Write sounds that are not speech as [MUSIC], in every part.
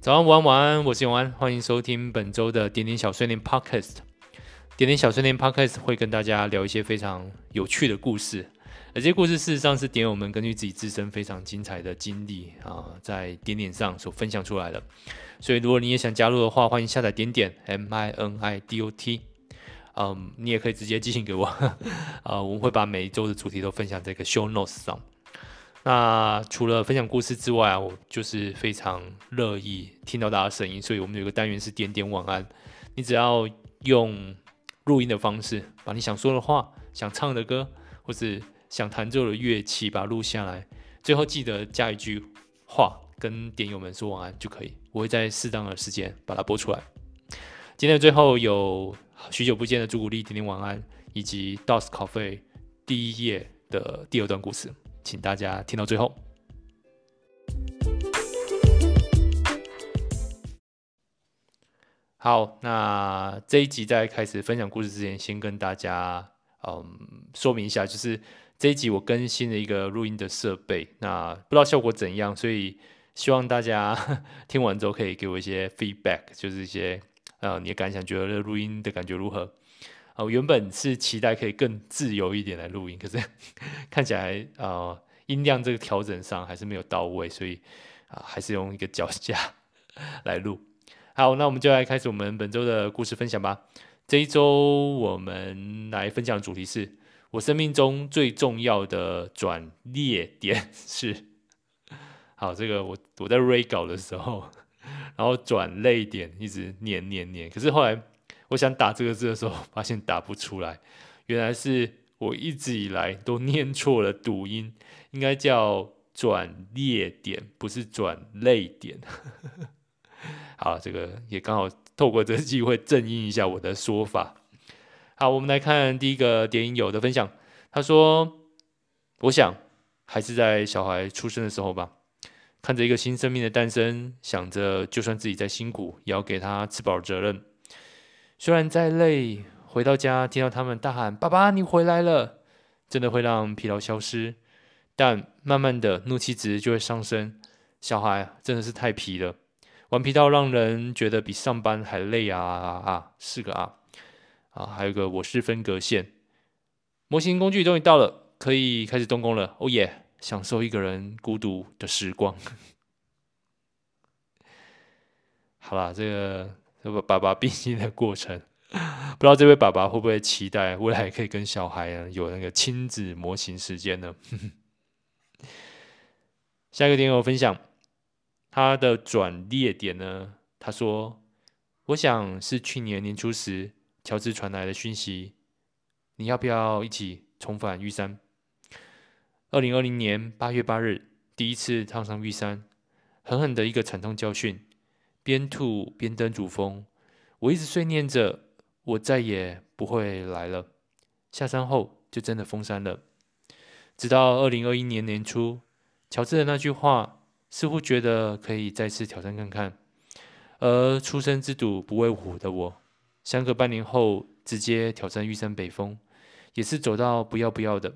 早安，午安，晚安，我是永安，欢迎收听本周的点点小碎念 Podcast。点点小碎念 Podcast 会跟大家聊一些非常有趣的故事，而这些故事事实上是点友们根据自己自身非常精彩的经历啊，在点点上所分享出来的。所以，如果你也想加入的话，欢迎下载点点 M I N I D O T。嗯，你也可以直接寄信给我，啊，我们会把每一周的主题都分享在这个 Show Notes 上。那除了分享故事之外啊，我就是非常乐意听到大家声音，所以我们有一个单元是点点晚安。你只要用录音的方式，把你想说的话、想唱的歌，或是想弹奏的乐器，把它录下来，最后记得加一句话，跟点友们说晚安就可以。我会在适当的时间把它播出来。今天的最后有许久不见的朱古力点点晚安，以及 DOS Coffee 第一页的第二段故事。请大家听到最后。好，那这一集在开始分享故事之前，先跟大家嗯说明一下，就是这一集我更新了一个录音的设备，那不知道效果怎样，所以希望大家 [LAUGHS] 听完之后可以给我一些 feedback，就是一些呃你的感想，觉得录音的感觉如何？我原本是期待可以更自由一点来录音，可是 [LAUGHS] 看起来呃音量这个调整上还是没有到位，所以啊、还是用一个脚架 [LAUGHS] 来录。好，那我们就来开始我们本周的故事分享吧。这一周我们来分享的主题是我生命中最重要的转捩点是。好，这个我我在 re 稿的时候，[LAUGHS] 然后转捩点一直念念念，可是后来。我想打这个字的时候，发现打不出来。原来是我一直以来都念错了读音，应该叫转裂点，不是转泪点。[LAUGHS] 好，这个也刚好透过这个机会正音一下我的说法。好，我们来看第一个点友的分享。他说：“我想还是在小孩出生的时候吧，看着一个新生命的诞生，想着就算自己再辛苦，也要给他吃饱责任。”虽然再累，回到家听到他们大喊“爸爸，你回来了”，真的会让疲劳消失。但慢慢的，怒气值就会上升。小孩真的是太皮了，顽皮到让人觉得比上班还累啊啊啊！是个啊啊！还有个我是分隔线，模型工具终于到了，可以开始动工了。哦耶！享受一个人孤独的时光。[LAUGHS] 好啦，这个。这个爸爸变心的过程，不知道这位爸爸会不会期待未来可以跟小孩有那个亲子模型时间呢？[LAUGHS] 下一个点友分享他的转捩点呢？他说：“我想是去年年初时，乔治传来的讯息，你要不要一起重返玉山？”二零二零年八月八日，第一次踏上玉山，狠狠的一个惨痛教训。边吐边登主峰，我一直碎念着，我再也不会来了。下山后就真的封山了。直到二零二一年年初，乔治的那句话，似乎觉得可以再次挑战看看。而初生之犊不畏虎的我，相隔半年后直接挑战玉山北峰，也是走到不要不要的。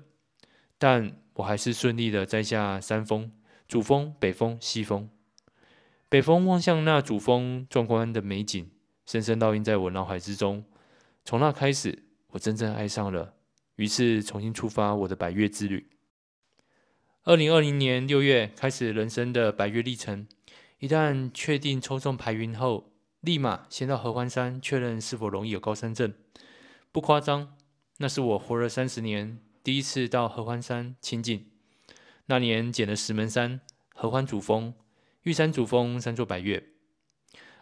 但我还是顺利的摘下三峰：主峰、北峰、西峰。北峰望向那主峰壮观的美景，深深烙印在我脑海之中。从那开始，我真正爱上了，于是重新出发我的百岳之旅。二零二零年六月开始人生的百岳历程。一旦确定抽中排云后，立马先到合欢山确认是否容易有高山症。不夸张，那是我活了三十年第一次到合欢山亲近。那年捡了石门山、合欢主峰。玉山主峰三座百岳，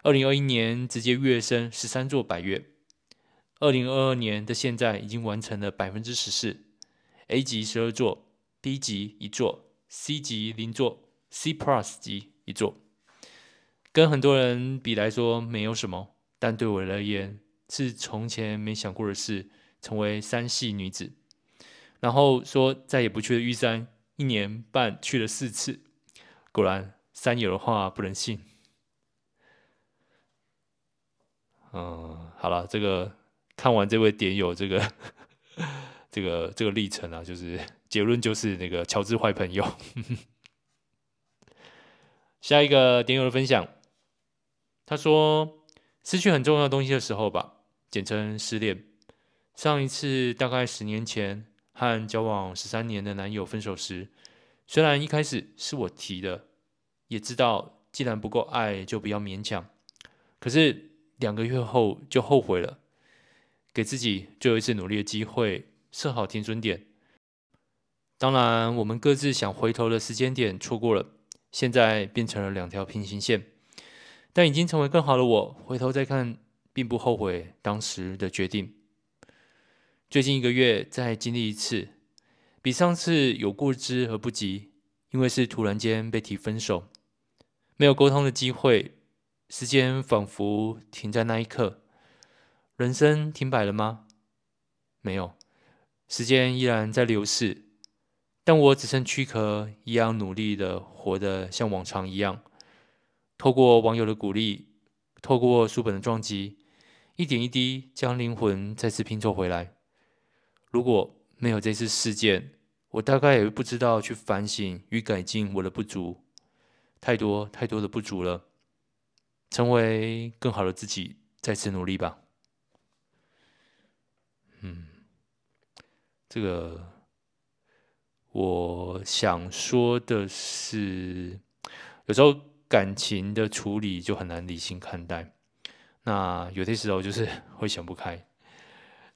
二零二一年直接跃升十三座百岳，二零二二年的现在已经完成了百分之十四，A 级十二座，B 级一座，C 级零座，C Plus 级一座，跟很多人比来说没有什么，但对我而言是从前没想过的事，成为山系女子。然后说再也不去了玉山，一年半去了四次，果然。三友的话不能信。嗯，好了，这个看完这位点友这个 [LAUGHS] 这个这个历程啊，就是结论就是那个乔治坏朋友。[LAUGHS] 下一个点友的分享，他说，失去很重要的东西的时候吧，简称失恋。上一次大概十年前，和交往十三年的男友分手时，虽然一开始是我提的，也知道既然不够爱就不要勉强，可是两个月后就后悔了，给自己最后一次努力的机会，设好停损点。当然，我们各自想回头的时间点错过了，现在变成了两条平行线。但已经成为更好的我，回头再看，并不后悔当时的决定。最近一个月再经历一次，比上次有过之而不及，因为是突然间被提分手，没有沟通的机会，时间仿佛停在那一刻。人生停摆了吗？没有，时间依然在流逝，但我只剩躯壳，一样努力的活得像往常一样。透过网友的鼓励，透过书本的撞击，一点一滴将灵魂再次拼凑回来。如果没有这次事件，我大概也不知道去反省与改进我的不足，太多太多的不足了。成为更好的自己，再次努力吧。嗯，这个我想说的是，有时候。感情的处理就很难理性看待，那有些时候就是 [LAUGHS] 会想不开。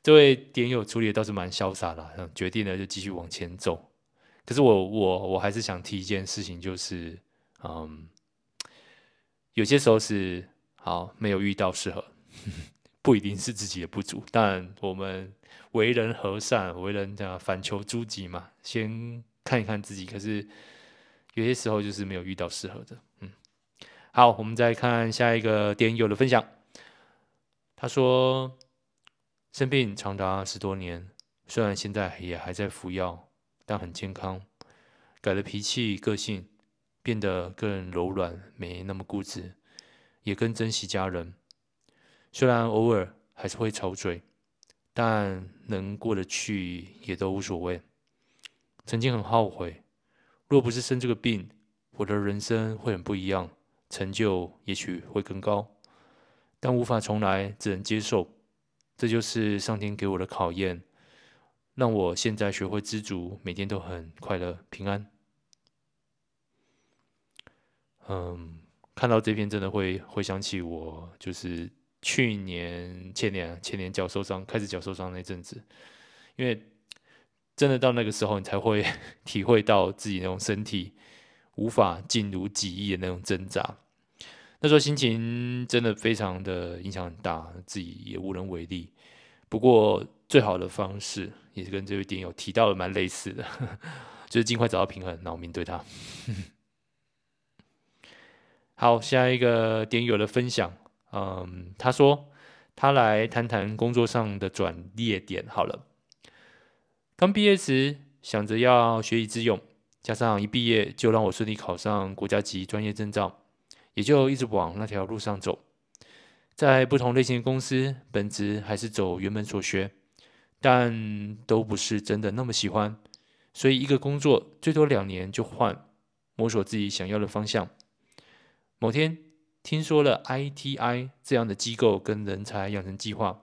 这位点友处理的倒是蛮潇洒的，决定了就继续往前走。可是我我我还是想提一件事情，就是嗯，有些时候是好没有遇到适合，[LAUGHS] 不一定是自己的不足。但我们为人和善，为人这样反求诸己嘛，先看一看自己。可是有些时候就是没有遇到适合的，嗯。好，我们再看下一个点友的分享。他说，生病长达十多年，虽然现在也还在服药，但很健康，改了脾气、个性，变得更柔软，没那么固执，也更珍惜家人。虽然偶尔还是会吵嘴，但能过得去也都无所谓。曾经很后悔，若不是生这个病，我的人生会很不一样。成就也许会更高，但无法重来，只能接受。这就是上天给我的考验，让我现在学会知足，每天都很快乐、平安。嗯，看到这篇真的会回想起我，就是去年、前年、前年脚受伤，开始脚受伤那阵子，因为真的到那个时候，你才会体会到自己那种身体。无法进入记忆的那种挣扎，那时候心情真的非常的影响很大，自己也无能为力。不过最好的方式也是跟这位点友提到的蛮类似的，[LAUGHS] 就是尽快找到平衡，然后面对它。好，下一个点友的分享，嗯，他说他来谈谈工作上的转捩点。好了，刚毕业时想着要学以致用。加上一毕业就让我顺利考上国家级专业证照，也就一直往那条路上走。在不同类型的公司，本职还是走原本所学，但都不是真的那么喜欢。所以一个工作最多两年就换，摸索自己想要的方向。某天听说了 ITI 这样的机构跟人才养成计划，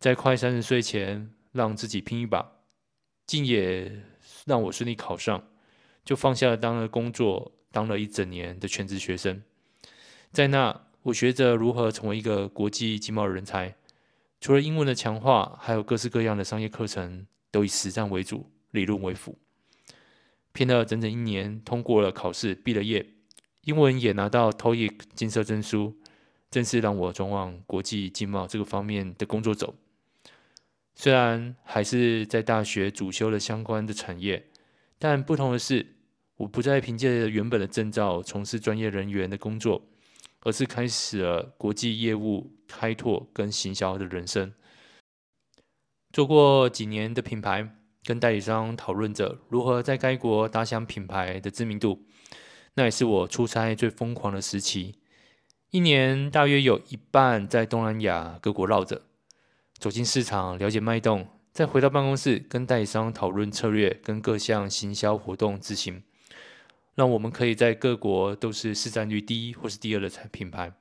在快三十岁前让自己拼一把，竟也让我顺利考上。就放下了当了工作，当了一整年的全职学生，在那我学着如何成为一个国际经贸人才。除了英文的强化，还有各式各样的商业课程，都以实战为主，理论为辅。拼了整整一年，通过了考试，毕了业，英文也拿到 TOEIC 金色证书，正式让我转往国际经贸这个方面的工作走。虽然还是在大学主修了相关的产业，但不同的是。我不再凭借原本的证照从事专业人员的工作，而是开始了国际业务开拓跟行销的人生。做过几年的品牌，跟代理商讨论着如何在该国打响品牌的知名度。那也是我出差最疯狂的时期，一年大约有一半在东南亚各国绕着，走进市场了解脉动，再回到办公室跟代理商讨论策略跟各项行销活动执行。让我们可以在各国都是市占率第一或是第二的产品牌。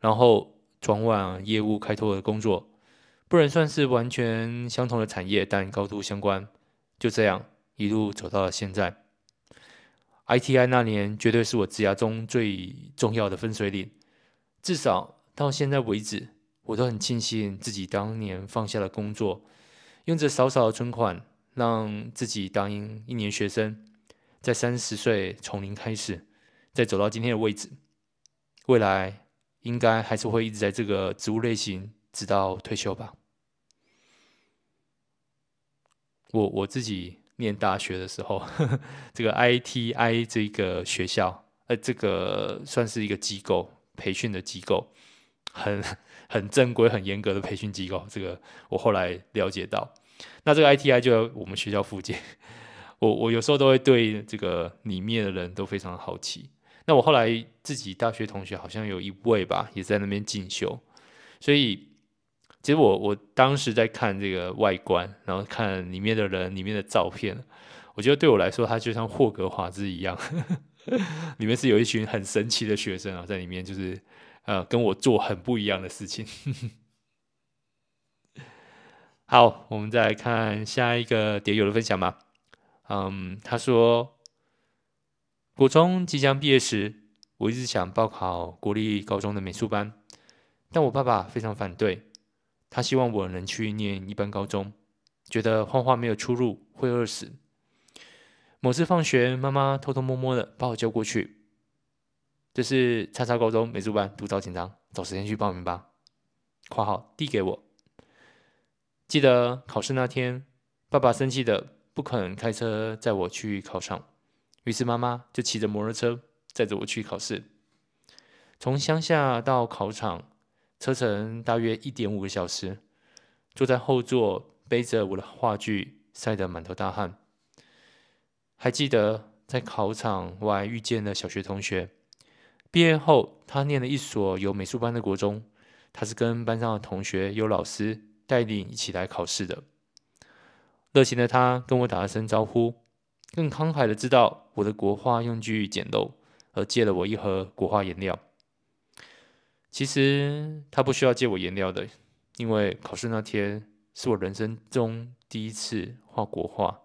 然后转往业务开拓的工作，不能算是完全相同的产业，但高度相关。就这样一路走到了现在。ITI 那年绝对是我职涯中最重要的分水岭，至少到现在为止，我都很庆幸自己当年放下了工作，用着少少的存款，让自己当一年学生，在三十岁从零开始，再走到今天的位置。未来应该还是会一直在这个职务类型，直到退休吧。我我自己念大学的时候，呵 [LAUGHS] 呵这个 ITI 这个学校，呃，这个算是一个机构培训的机构，很很正规、很严格的培训机构。这个我后来了解到，那这个 ITI 就在我们学校附近。我我有时候都会对这个里面的人都非常好奇。那我后来自己大学同学好像有一位吧，也在那边进修，所以其实我我当时在看这个外观，然后看里面的人、里面的照片，我觉得对我来说，它就像霍格华兹一样，[LAUGHS] 里面是有一群很神奇的学生啊，在里面就是呃跟我做很不一样的事情。[LAUGHS] 好，我们再来看下一个点友的分享吧。嗯，他说。国中即将毕业时，我一直想报考国立高中的美术班，但我爸爸非常反对。他希望我能去念一般高中，觉得画画没有出路，会饿死。某次放学，妈妈偷偷摸摸的把我叫过去，这是叉叉高中美术班，读照简章，找时间去报名吧。（括号递给我）记得考试那天，爸爸生气的不肯开车载我去考场。于是妈妈就骑着摩托车载着我去考试。从乡下到考场，车程大约一点五个小时。坐在后座，背着我的画具，晒得满头大汗。还记得在考场外遇见了小学同学。毕业后，他念了一所有美术班的国中。他是跟班上的同学有老师带领一起来考试的。热情的他跟我打了声招呼。更慷慨的知道我的国画用具简陋，而借了我一盒国画颜料。其实他不需要借我颜料的，因为考试那天是我人生中第一次画国画，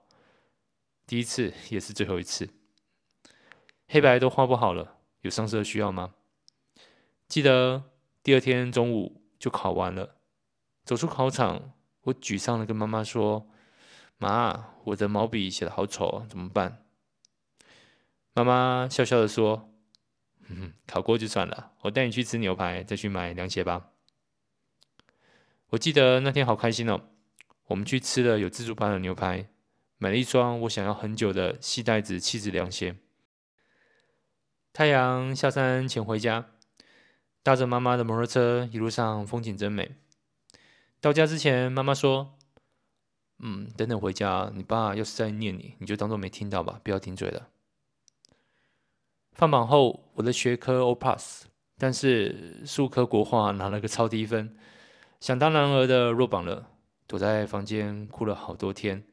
第一次也是最后一次。黑白都画不好了，有上色需要吗？记得第二天中午就考完了，走出考场，我沮丧的跟妈妈说。妈，我的毛笔写的好丑，怎么办？妈妈笑笑的说：“嗯，考过就算了，我带你去吃牛排，再去买凉鞋吧。”我记得那天好开心哦，我们去吃了有自助版的牛排，买了一双我想要很久的细带子气质凉鞋。太阳下山前回家，搭着妈妈的摩托车，一路上风景真美。到家之前，妈妈说。嗯，等等回家，你爸要是再念你，你就当做没听到吧，不要顶嘴了。放榜后，我的学科 O Plus，但是数科国画拿了个超低分，想当然尔的落榜了，躲在房间哭了好多天。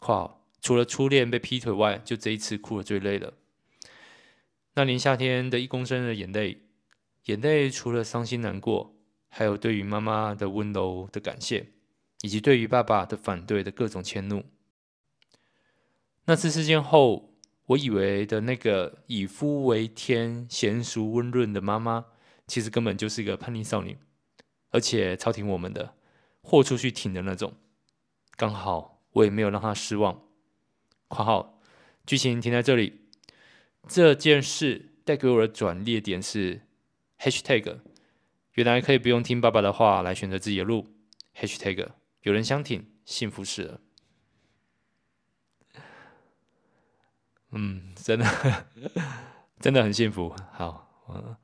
靠，除了初恋被劈腿外，就这一次哭得最累了。那年夏天的一公升的眼泪，眼泪除了伤心难过，还有对于妈妈的温柔的感谢。以及对于爸爸的反对的各种迁怒。那次事件后，我以为的那个以夫为天、娴淑温润的妈妈，其实根本就是一个叛逆少女，而且超挺我们的，豁出去挺的那种。刚好我也没有让她失望。括号剧情停在这里。这件事带给我的转捩点是 Hashtag，原来可以不用听爸爸的话来选择自己的路。Hashtag。有人相挺，幸福死了。嗯，真的，[LAUGHS] 真的很幸福。好，嗯，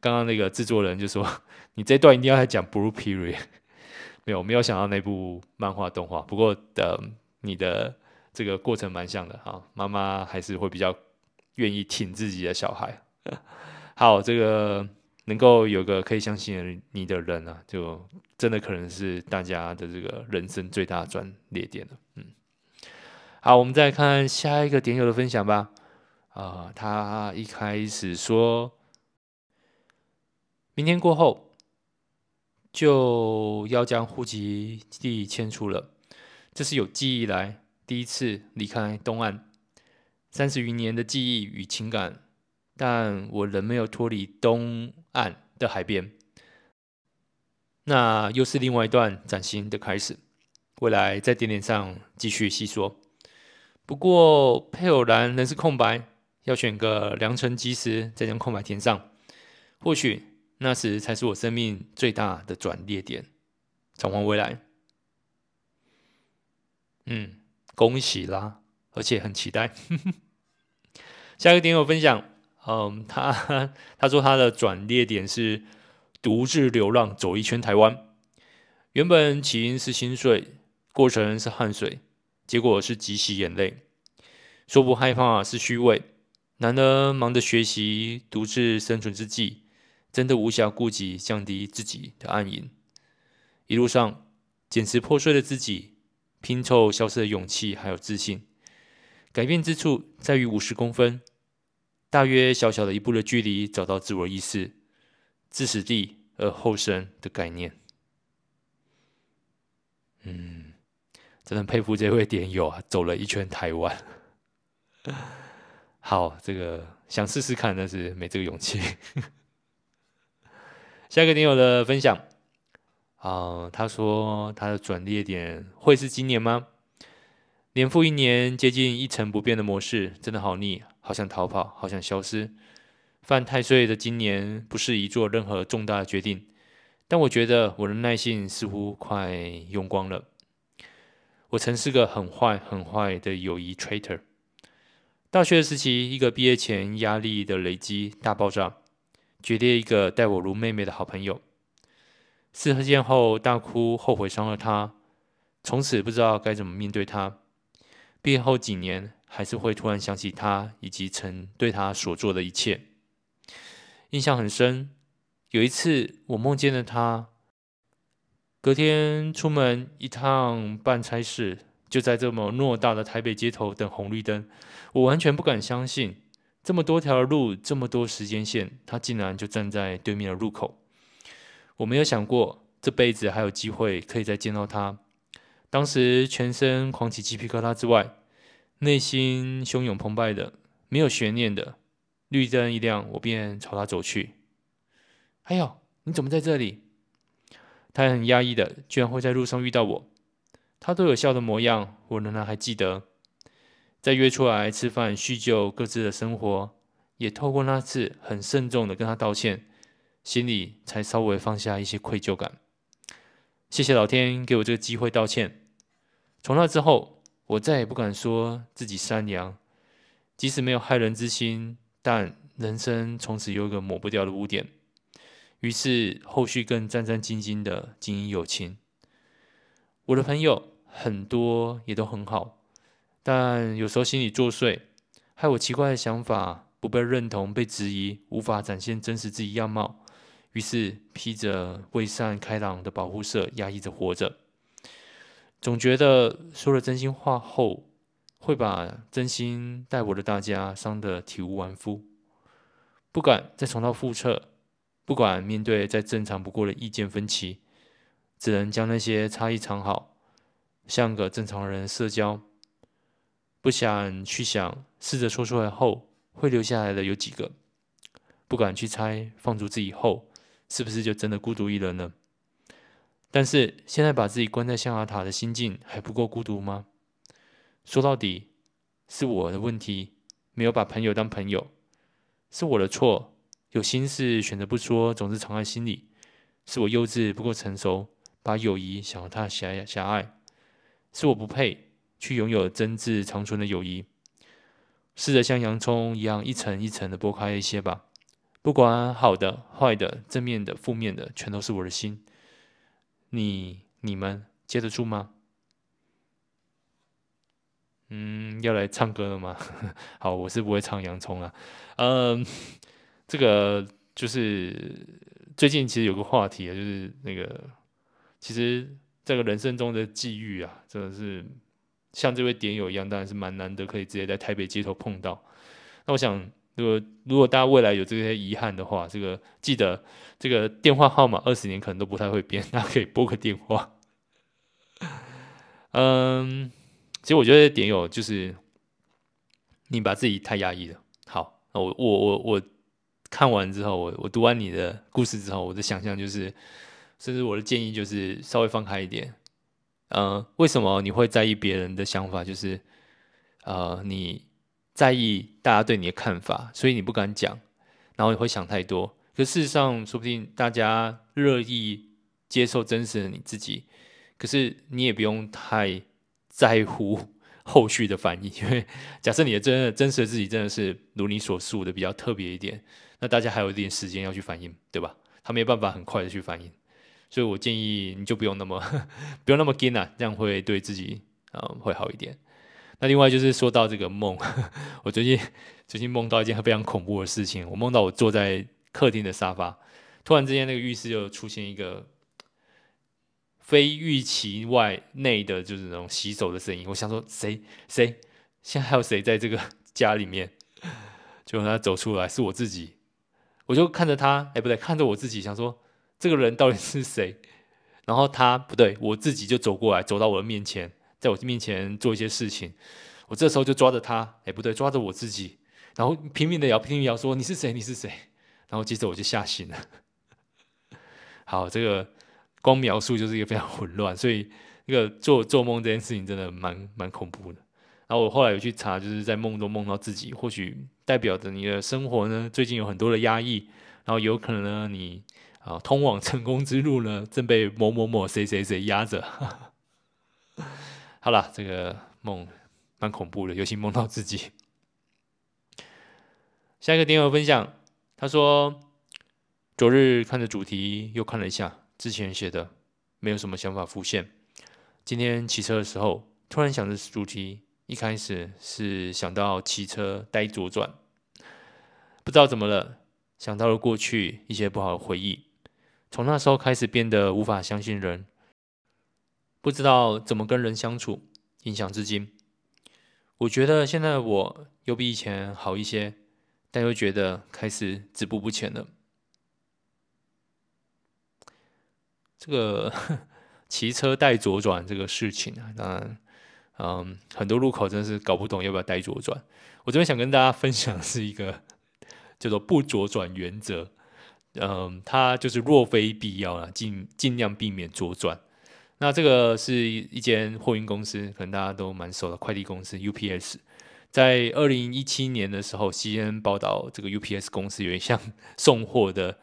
刚刚那个制作人就说，你这段一定要来讲 Blue Period。[LAUGHS] 没有，没有想到那部漫画动画。不过的，你的这个过程蛮像的。哈，妈妈还是会比较愿意挺自己的小孩。[LAUGHS] 好，这个。能够有个可以相信你的人啊，就真的可能是大家的这个人生最大的转捩点了。好，我们再看下一个点友的分享吧。啊、他一开始说，明天过后，就要将户籍地迁出了。这是有记忆来第一次离开东岸，三十余年的记忆与情感，但我仍没有脱离东岸的海边。那又是另外一段崭新的开始，未来在点点上继续细说。不过配偶栏仍是空白，要选个良辰吉时再将空白填上，或许那时才是我生命最大的转捩点。展望未来，嗯，恭喜啦，而且很期待。[LAUGHS] 下一个点友分享，嗯，他他说他的转捩点是。独自流浪走一圈台湾，原本起因是心碎，过程是汗水，结果是即洗眼泪。说不害怕是虚伪，然而忙着学习独自生存之际，真的无暇顾及降低自己的暗影。一路上捡拾破碎的自己，拼凑消失的勇气还有自信。改变之处在于五十公分，大约小小的一步的距离，找到自我意识。自死地而后生的概念，嗯，真的佩服这位点友啊，走了一圈台湾。[LAUGHS] 好，这个想试试看，但是没这个勇气。[LAUGHS] 下一个点友的分享啊、他说他的转捩点会是今年吗？年复一年，接近一成不变的模式，真的好腻，好想逃跑，好想消失。犯太岁的今年不适宜做任何重大的决定，但我觉得我的耐性似乎快用光了。我曾是个很坏很坏的友谊 traitor。大学时期，一个毕业前压力的累积大爆炸，决裂一个待我如妹妹的好朋友。事件后大哭，后悔伤了她，从此不知道该怎么面对她。毕业后几年，还是会突然想起她以及曾对她所做的一切。印象很深，有一次我梦见了他。隔天出门一趟办差事，就在这么偌大的台北街头等红绿灯，我完全不敢相信，这么多条路，这么多时间线，他竟然就站在对面的路口。我没有想过这辈子还有机会可以再见到他。当时全身狂起鸡皮疙瘩之外，内心汹涌澎湃的，没有悬念的。绿灯一亮，我便朝他走去。哎呦，你怎么在这里？他很压抑的，居然会在路上遇到我。他都有笑的模样，我仍然还记得。再约出来吃饭叙旧各自的生活，也透过那次很慎重的跟他道歉，心里才稍微放下一些愧疚感。谢谢老天给我这个机会道歉。从那之后，我再也不敢说自己善良，即使没有害人之心。但人生从此有一个抹不掉的污点，于是后续更战战兢兢的经营友情。我的朋友很多也都很好，但有时候心里作祟，害我奇怪的想法不被认同、被质疑，无法展现真实自己样貌，于是披着伪善开朗的保护色，压抑着活着。总觉得说了真心话后，会把真心待我的大家伤得体无完肤，不敢再重蹈覆辙，不管面对再正常不过的意见分歧，只能将那些差异藏好，像个正常人社交。不想去想，试着说出来后会留下来的有几个，不敢去猜，放逐自己后是不是就真的孤独一人了？但是现在把自己关在象牙塔的心境还不够孤独吗？说到底，是我的问题，没有把朋友当朋友，是我的错。有心事选择不说，总是藏在心里，是我幼稚不够成熟，把友谊想得太狭狭隘，是我不配去拥有真挚长存的友谊。试着像洋葱一样一层一层的剥开一些吧，不管好的、坏的、正面的、负面的，全都是我的心。你、你们接得住吗？嗯，要来唱歌了吗？[LAUGHS] 好，我是不会唱洋葱了。嗯，这个就是最近其实有个话题啊，就是那个其实这个人生中的际遇啊，真的是像这位点友一样，当然是蛮难得可以直接在台北街头碰到。那我想如果如果大家未来有这些遗憾的话，这个记得这个电话号码二十年可能都不太会变，大家可以拨个电话。[LAUGHS] 嗯，其实我觉得点友就是你把自己太压抑了。好，那我我我我看完之后，我我读完你的故事之后，我的想象就是，甚至我的建议就是稍微放开一点。嗯，为什么你会在意别人的想法？就是呃你。在意大家对你的看法，所以你不敢讲，然后你会想太多。可事实上，说不定大家乐意接受真实的你自己。可是你也不用太在乎后续的反应，[LAUGHS] 因为假设你的真的真实的自己真的是如你所述的比较特别一点，那大家还有一点时间要去反应，对吧？他没有办法很快的去反应，所以我建议你就不用那么 [LAUGHS] 不用那么紧啊，这样会对自己啊、会好一点。那另外就是说到这个梦，[LAUGHS] 我最近最近梦到一件非常恐怖的事情。我梦到我坐在客厅的沙发，突然之间那个浴室就出现一个非预期外内的，就是那种洗手的声音。我想说谁？谁？现在还有谁？在这个家里面？结果他走出来是我自己，我就看着他，哎不对，看着我自己，想说这个人到底是谁？然后他不对，我自己就走过来，走到我的面前。在我面前做一些事情，我这时候就抓着他，哎，不对，抓着我自己，然后拼命的摇，拼命摇，说你是谁？你是谁？然后接着我就吓醒了。好，这个光描述就是一个非常混乱，[LAUGHS] 所以那个做做梦这件事情真的蛮蛮恐怖的。然后我后来有去查，就是在梦中梦到自己，或许代表着你的生活呢，最近有很多的压抑，然后有可能呢，你啊通往成功之路呢，正被某某某谁谁谁压着。[LAUGHS] 好了，这个梦蛮恐怖的，尤其梦到自己。下一个点友分享，他说：昨日看着主题又看了一下之前写的，没有什么想法浮现。今天骑车的时候，突然想着主题，一开始是想到骑车待左转，不知道怎么了，想到了过去一些不好的回忆，从那时候开始变得无法相信人。不知道怎么跟人相处，影响至今。我觉得现在我又比以前好一些，但又觉得开始止步不前了。这个 [LAUGHS] 骑车带左转这个事情啊，当然，嗯，很多路口真的是搞不懂要不要带左转。我这边想跟大家分享是一个 [LAUGHS] 叫做不左转原则。嗯，它就是若非必要啊，尽尽量避免左转。那这个是一间货运公司，可能大家都蛮熟的快递公司 UPS。在二零一七年的时候，CNN 报道这个 UPS 公司有一项 [LAUGHS] 送货的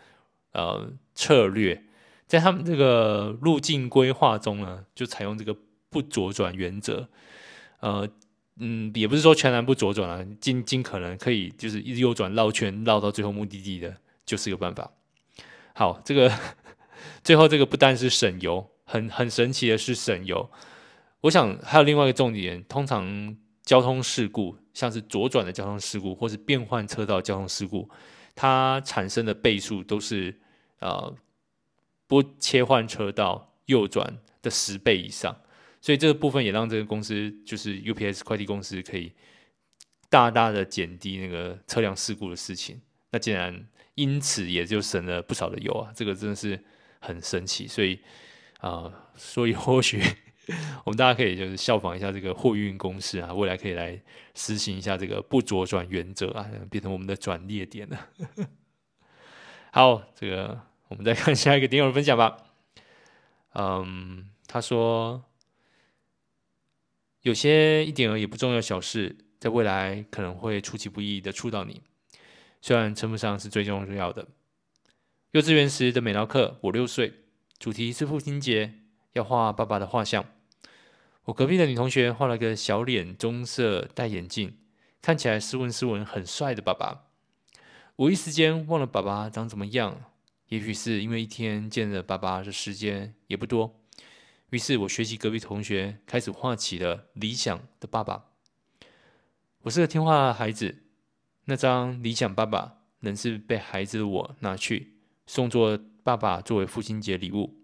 呃策略，在他们这个路径规划中呢，就采用这个不左转原则。呃，嗯，也不是说全然不左转啊，尽尽可能可以就是一直右转绕圈绕到最后目的地的，就是一个办法。好，这个最后这个不单是省油。很很神奇的是省油，我想还有另外一个重点，通常交通事故，像是左转的交通事故，或是变换车道交通事故，它产生的倍数都是呃不切换车道右转的十倍以上，所以这个部分也让这个公司就是 UPS 快递公司可以大大的减低那个车辆事故的事情，那竟然因此也就省了不少的油啊，这个真的是很神奇，所以。啊、呃，所以或许我们大家可以就是效仿一下这个货运公司啊，未来可以来实行一下这个不左转原则啊，变成我们的转捩点了。[LAUGHS] 好，这个我们再看下一个点友分享吧。嗯，他说有些一点而已不重要小事，在未来可能会出其不意的触到你，虽然称不上是最重要的。幼稚园时的美劳课，我六岁。主题是父亲节，要画爸爸的画像。我隔壁的女同学画了个小脸、棕色、戴眼镜，看起来斯文斯文、很帅的爸爸。我一时间忘了爸爸长怎么样，也许是因为一天见了爸爸的时间也不多。于是我学习隔壁同学，开始画起了理想的爸爸。我是个听话的孩子，那张理想爸爸仍是被孩子的我拿去送作。爸爸作为父亲节礼物，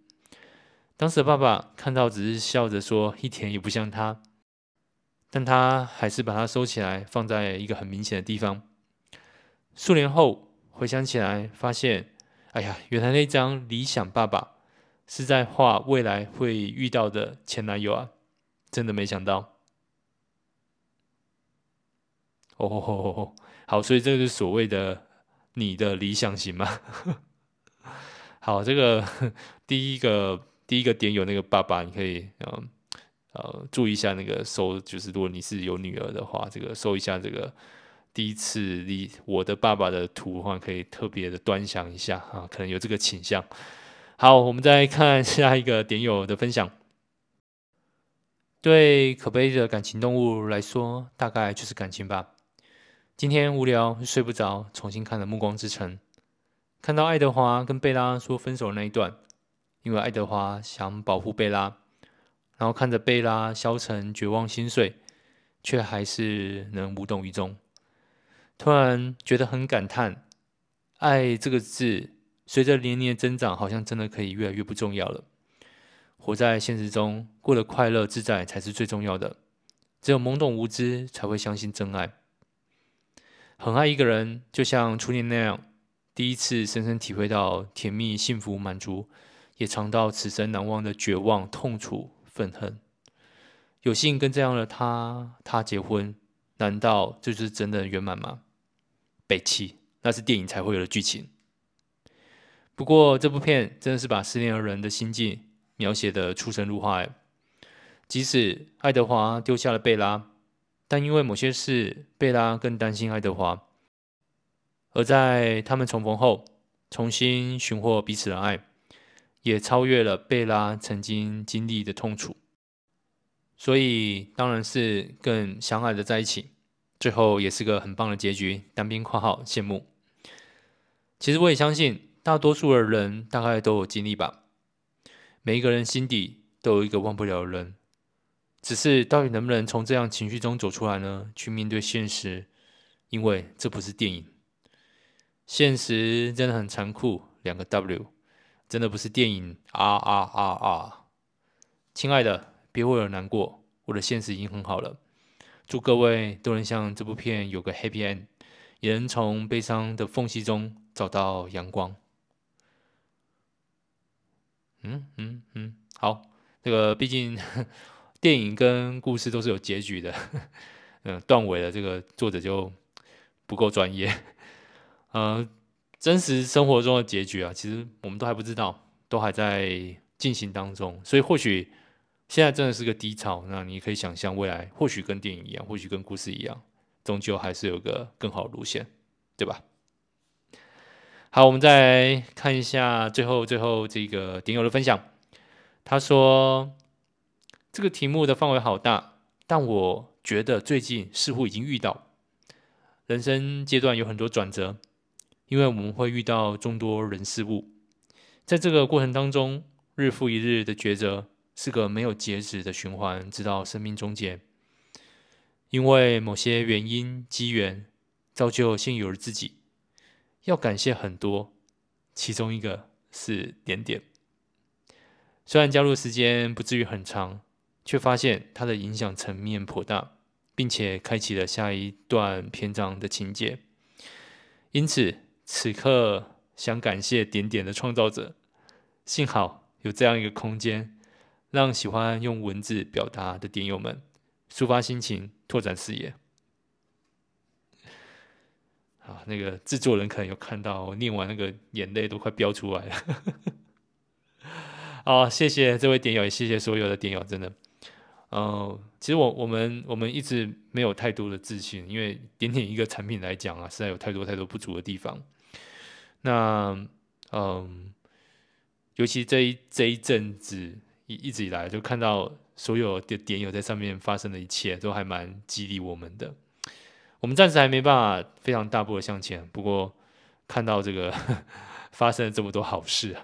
当时的爸爸看到只是笑着说：“一点也不像他。”但他还是把它收起来，放在一个很明显的地方。数年后回想起来，发现，哎呀，原来那张理想爸爸是在画未来会遇到的前男友啊！真的没想到。哦，好，所以这是所谓的你的理想型吗？[LAUGHS] 好，这个第一个第一个点有那个爸爸，你可以嗯。呃，注意一下那个搜，就是如果你是有女儿的话，这个搜一下这个第一次离我的爸爸的图的话，可以特别的端详一下啊，可能有这个倾向。好，我们再看下一个点友的分享。对可悲的感情动物来说，大概就是感情吧。今天无聊睡不着，重新看了《暮光之城》，看到爱德华跟贝拉说分手的那一段，因为爱德华想保护贝拉。然后看着贝拉消沉、绝望、心碎，却还是能无动于衷。突然觉得很感叹，爱这个字随着年龄的增长，好像真的可以越来越不重要了。活在现实中，过得快乐自在才是最重要的。只有懵懂无知，才会相信真爱。很爱一个人，就像初恋那样，第一次深深体会到甜蜜、幸福、满足，也尝到此生难忘的绝望、痛楚。愤恨，有幸跟这样的他他结婚，难道这就是真的圆满吗？北七，那是电影才会有的剧情。不过这部片真的是把失恋的人的心境描写得出神入化。即使爱德华丢下了贝拉，但因为某些事，贝拉更担心爱德华。而在他们重逢后，重新寻获彼此的爱。也超越了贝拉曾经经历的痛楚，所以当然是更相爱的在一起。最后也是个很棒的结局。单兵括号羡慕。其实我也相信，大多数的人大概都有经历吧。每一个人心底都有一个忘不了的人，只是到底能不能从这样情绪中走出来呢？去面对现实，因为这不是电影，现实真的很残酷。两个 W。真的不是电影啊啊啊啊！亲爱的，别为我难过，我的现实已经很好了。祝各位都能像这部片有个 happy end，也能从悲伤的缝隙中找到阳光。嗯嗯嗯，好，这个毕竟 [LAUGHS] 电影跟故事都是有结局的，嗯，断尾了，这个作者就不够专业，嗯。真实生活中的结局啊，其实我们都还不知道，都还在进行当中。所以或许现在真的是个低潮，那你可以想象未来或许跟电影一样，或许跟故事一样，终究还是有个更好的路线，对吧？好，我们再看一下最后最后这个点友的分享。他说这个题目的范围好大，但我觉得最近似乎已经遇到人生阶段有很多转折。因为我们会遇到众多人事物，在这个过程当中，日复一日的抉择是个没有截止的循环，直到生命终结。因为某些原因机缘，造就现有的自己，要感谢很多，其中一个是点点。虽然加入时间不至于很长，却发现它的影响层面颇大，并且开启了下一段篇章的情节。因此。此刻想感谢点点的创造者，幸好有这样一个空间，让喜欢用文字表达的点友们抒发心情、拓展视野。啊，那个制作人可能有看到我念完那个眼泪都快飙出来了。[LAUGHS] 好，谢谢这位点友，也谢谢所有的点友，真的。呃，其实我我们我们一直没有太多的自信，因为点点一个产品来讲啊，实在有太多太多不足的地方。那，嗯，尤其这一这一阵子一一直以来，就看到所有的点友在上面发生的一切，都还蛮激励我们的。我们暂时还没办法非常大步的向前，不过看到这个 [LAUGHS] 发生了这么多好事，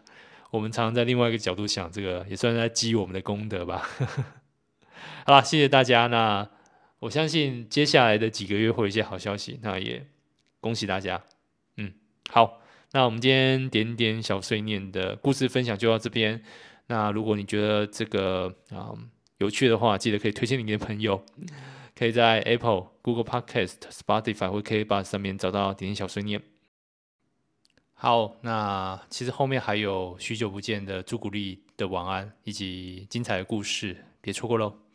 我们常常在另外一个角度想，这个也算是在积我们的功德吧。[LAUGHS] 好了，谢谢大家。那我相信接下来的几个月会有一些好消息，那也恭喜大家。嗯，好。那我们今天点点小碎念的故事分享就到这边。那如果你觉得这个啊、有趣的话，记得可以推荐你的朋友，可以在 Apple、Google Podcast、Spotify 或 KKBOX 上面找到点点小碎念。好，那其实后面还有许久不见的朱古力的晚安，以及精彩的故事，别错过喽。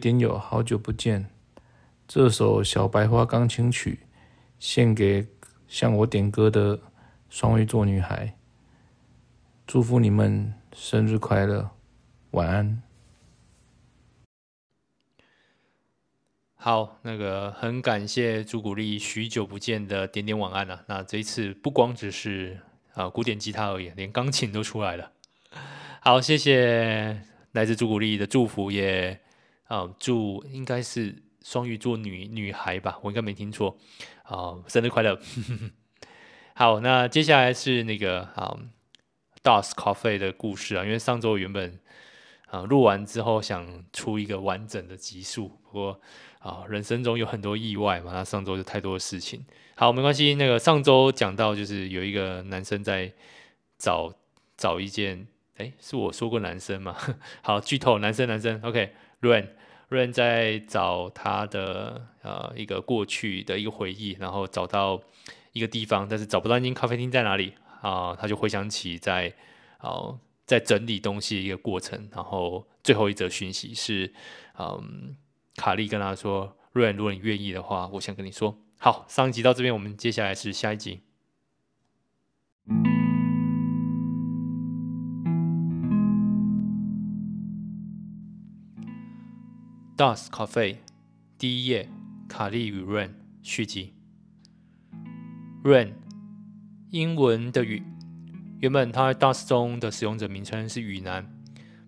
点友，好久不见！这首小白花钢琴曲献给向我点歌的双鱼座女孩，祝福你们生日快乐，晚安。好，那个很感谢朱古力许久不见的点点晚安了、啊。那这一次不光只是啊古典吉他而已，连钢琴都出来了。好，谢谢来自朱古力的祝福也。啊，祝应该是双鱼座女女孩吧，我应该没听错。啊，生日快乐！[LAUGHS] 好，那接下来是那个啊，DOS Coffee 的故事啊，因为上周原本啊录完之后想出一个完整的集数，不过啊人生中有很多意外嘛，那上周就太多的事情。好，没关系，那个上周讲到就是有一个男生在找找一件，诶，是我说过男生吗？[LAUGHS] 好，剧透，男生男生，OK，Run。Rain，Rain 在找他的呃一个过去的一个回忆，然后找到一个地方，但是找不到那间咖啡厅在哪里啊、他就回想起在哦、在整理东西的一个过程，然后最后一则讯息是嗯、卡莉跟他说，Rain，如果你愿意的话，我想跟你说。好，上一集到这边，我们接下来是下一集。DOS Cafe 第一页，卡莉与 Rain 续集。Rain 英文的雨，原本他在 DOS 中的使用者名称是雨男，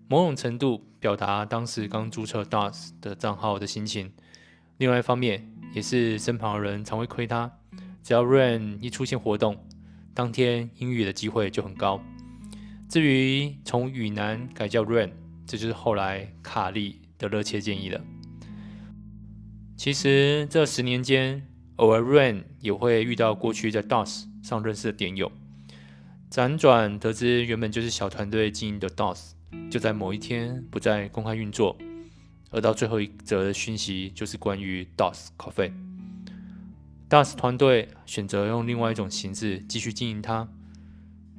某种程度表达当时刚注册 DOS 的账号的心情。另外一方面，也是身旁的人常会亏他，只要 Rain 一出现活动，当天英语的机会就很高。至于从雨男改叫 Rain，这就是后来卡莉的热切建议了。其实这十年间，偶尔 Rain 也会遇到过去在 DOS 上认识的点友，辗转得知原本就是小团队经营的 DOS，就在某一天不再公开运作。而到最后一则的讯息，就是关于 DOS Coffee。DOS 团队选择用另外一种形式继续经营它。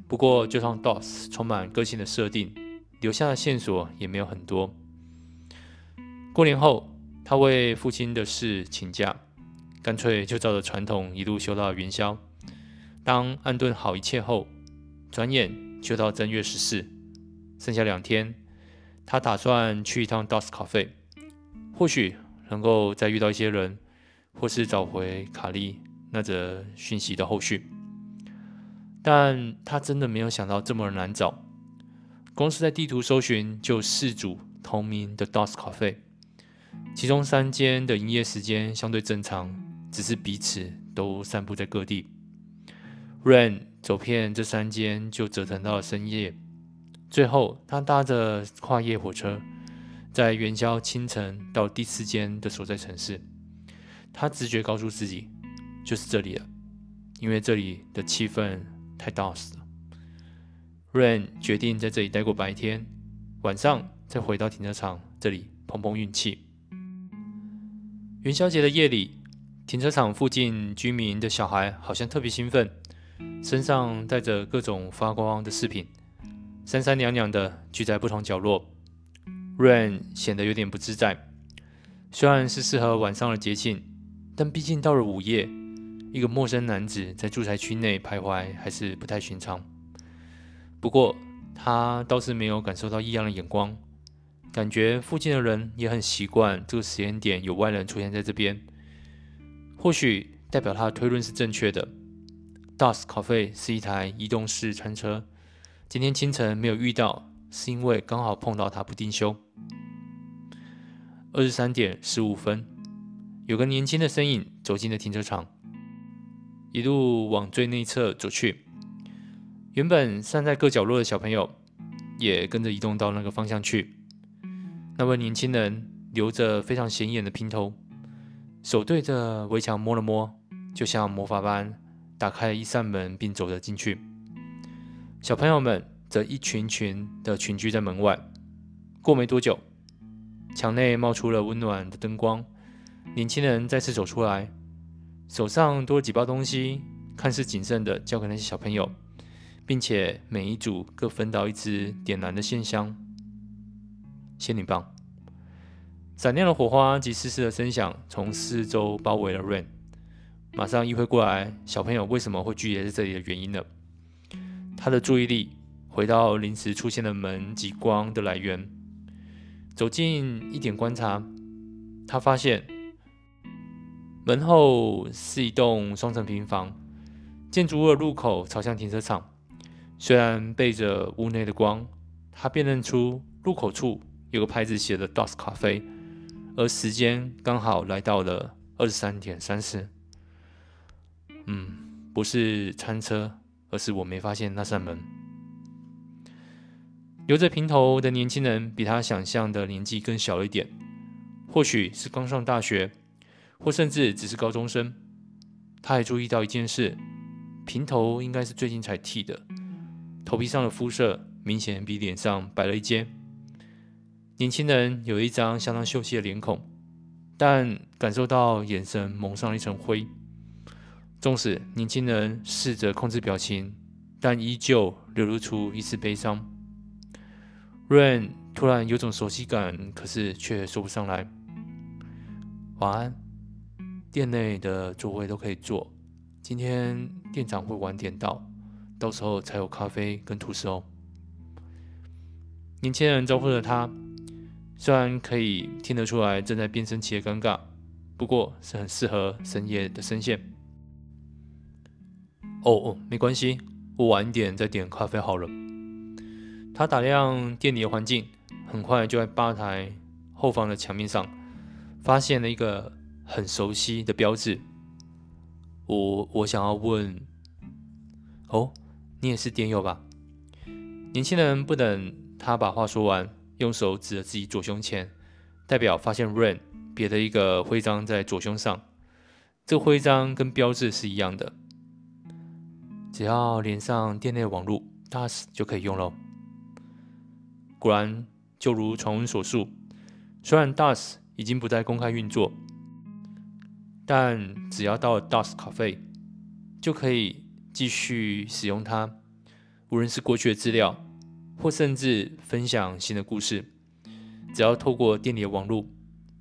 不过，就算 DOS 充满个性的设定，留下的线索也没有很多。过年后，他为父亲的事请假，干脆就照着传统一路休到元宵。当安顿好一切后，转眼就到正月十四，剩下两天，他打算去一趟 DOS Cafe，或许能够再遇到一些人，或是找回卡利那则讯息的后续。但他真的没有想到这么难找，光是在地图搜寻就四组同名的 DOS Cafe。其中三间的营业时间相对正常，只是彼此都散布在各地。Ren 走遍这三间，就折腾到了深夜。最后，他搭着跨夜火车，在元宵清晨到第四间的所在城市。他直觉告诉自己，就是这里了，因为这里的气氛太 DOS 了。Ren 决定在这里待过白天，晚上再回到停车场这里碰碰运气。元宵节的夜里，停车场附近居民的小孩好像特别兴奋，身上带着各种发光的饰品，三三两两的聚在不同角落。Ren 显得有点不自在，虽然是适合晚上的节庆，但毕竟到了午夜，一个陌生男子在住宅区内徘徊还是不太寻常。不过，他倒是没有感受到异样的眼光，感觉附近的人也很习惯这个时间点有外人出现在这边。或许代表他的推论是正确的。Dusk Cafe 是一台移动式餐车，今天清晨没有遇到，是因为刚好碰到他不定休。二十三点十五分，有个年轻的身影走进了停车场，一路往最内侧走去。原本散在各角落的小朋友，也跟着移动到那个方向去。那位年轻人留着非常显眼的平头，手对着围墙摸了摸，就像魔法般打开一扇门，并走了进去。小朋友们则一群群的群居在门外。过没多久，墙内冒出了温暖的灯光，年轻人再次走出来，手上多了几包东西，看似谨慎的交给那些小朋友。并且每一组各分到一支点燃的线香、仙女棒，闪亮的火花及嘶嘶的声响从四周包围了 Rain，马上意会过来小朋友为什么会聚集在这里的原因了。他的注意力回到临时出现的门及光的来源，走近一点观察，他发现门后是一栋双层平房，建筑物的入口朝向停车场。虽然背着屋内的光，他辨认出入口处有个牌子写的 “Dusk Cafe”，而时间刚好来到了二十三点三十。嗯，不是餐车，而是我没发现那扇门。留着平头的年轻人比他想象的年纪更小一点，或许是刚上大学，或甚至只是高中生。他还注意到一件事：平头应该是最近才剃的。头皮上的肤色明显比脸上白了一阶。年轻人有一张相当秀气的脸孔，但感受到眼神蒙上了一层灰。纵使年轻人试着控制表情，但依旧流露出一丝悲伤。Ren 突然有种熟悉感，可是却说不上来。晚安，店内的座位都可以坐。今天店长会晚点到。到时候才有咖啡跟吐司哦。年轻人招呼着他，虽然可以听得出来正在变声期的尴尬，不过是很适合深夜的声线。哦哦，没关系，我晚一点再点咖啡好了。他打量店里的环境，很快就在吧台后方的墙面上发现了一个很熟悉的标志。我我想要问，哦。你也是店友吧？年轻人不等他把话说完，用手指着自己左胸前，代表发现 Rain 别的一个徽章在左胸上。这个徽章跟标志是一样的，只要连上店内网络，DAS 就可以用喽。果然，就如传闻所述，虽然 DAS 已经不再公开运作，但只要到了 Dusk Cafe，就可以。继续使用它，无论是过去的资料，或甚至分享新的故事，只要透过店里的网络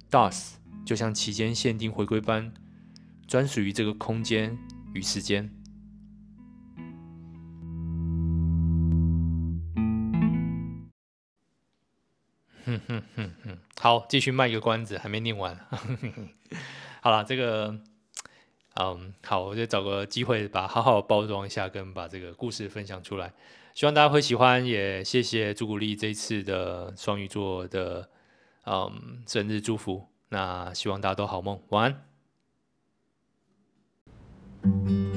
，DOS 就像期间限定回归般，专属于这个空间与时间。哼哼哼哼，好，继续卖个关子，还没念完。[LAUGHS] 好了，这个。嗯好，我就找个机会把好好包装一下，跟把这个故事分享出来，希望大家会喜欢，也谢谢朱古力这次的双鱼座的嗯生日祝福，那希望大家都好梦，晚安。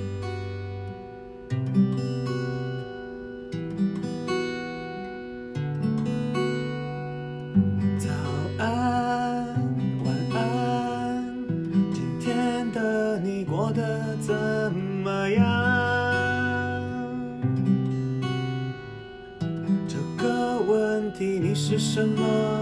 什么？